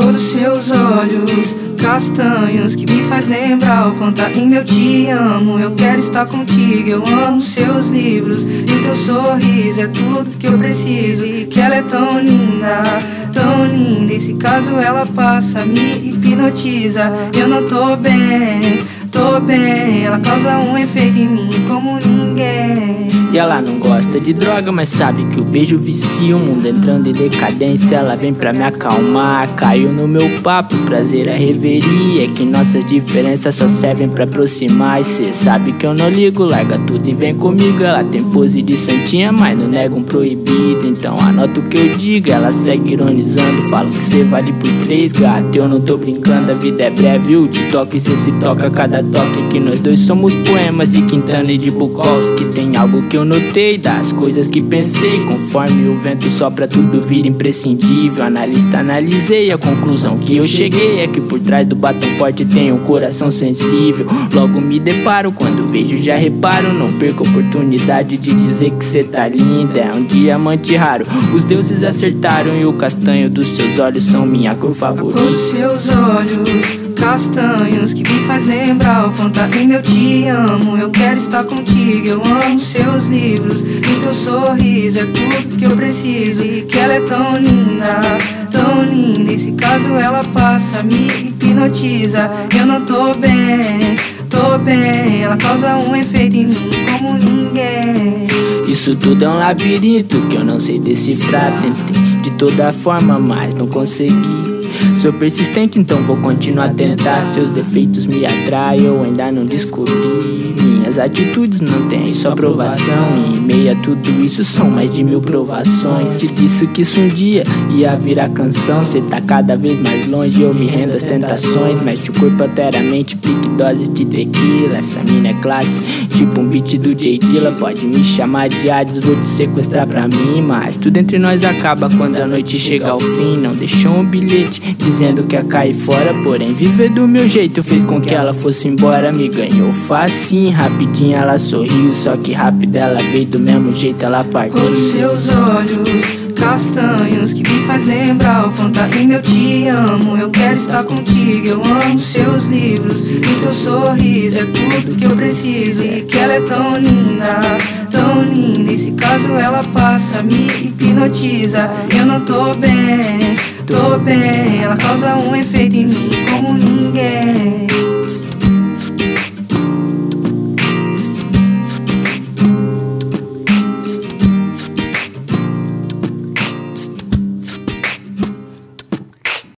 Os seus olhos castanhos que me faz lembrar o quanto ainda eu te amo. Eu quero estar contigo, eu amo seus livros e teu sorriso é tudo que eu preciso. E que ela é tão linda, tão linda. E se caso ela passa, me hipnotiza. Eu não tô bem, tô bem. Ela causa um efeito em mim como ninguém. E ela não gosta de droga, mas sabe que o beijo vicia. O mundo entrando em decadência, ela vem pra me acalmar. Caiu no meu papo, prazer a reveria. É que nossas diferenças só servem pra aproximar. E cê sabe que eu não ligo, larga tudo e vem comigo. Ela tem pose de santinha, mas não nega um proibido. Então anota o que eu digo, ela segue ironizando. Falo que cê vale por três, gato. Eu não tô brincando, a vida é breve. O TikTok cê se toca cada toque. Que nós dois somos poemas de Quintana e de Bukowski. Tem algo que eu eu notei das coisas que pensei. Conforme o vento sopra, tudo vira imprescindível. Analista, analisei a conclusão que eu cheguei. É que por trás do batom forte tem um coração sensível. Logo me deparo, quando vejo já reparo. Não perco a oportunidade de dizer que cê tá linda. É um diamante raro. Os deuses acertaram e o castanho dos seus olhos são minha cor favorita. Os seus olhos castanhos que me faz lembrar o ainda eu te amo. Eu quero estar contigo, eu amo seus livros e teu sorriso é tudo que eu preciso. E que ela é tão linda, tão linda. E se caso ela passa, me hipnotiza. Eu não tô bem, tô bem. Ela causa um efeito em mim como ninguém. Isso tudo é um labirinto que eu não sei decifrar. Tentei de toda forma, mas não consegui. Sou persistente, então vou continuar a tentar. Seus defeitos me atraem, eu ainda não descobri. Minhas atitudes não têm sua aprovação. E em meio a tudo isso são mais de mil provações. Te disse que isso um dia ia virar canção. Cê tá cada vez mais longe, eu me rendo às tentações. Mexe o corpo alteramente, pique doses de tequila. Essa mina é classe, tipo um beat do J. Dilla. Pode me chamar de Hades, vou te sequestrar pra mim. Mas tudo entre nós acaba quando a noite chega ao fim. Não deixou um bilhete dizendo que ia cair fora. Porém, viver do meu jeito fez com que ela fosse embora. Me ganhou facinho, rapidinho ela sorriu. Só que rápido ela veio do mesmo jeito, ela partiu. Os seus olhos castanhos que me faz lembrar o quanto ainda eu te amo. Eu quero estar contigo, eu amo seus livros e teu sorriso é tudo que eu preciso. E que ela é tão linda, tão linda. E se caso ela passa, me hipnotiza. Eu não tô bem, tô bem. Ela causa um efeito em mim como ninguém.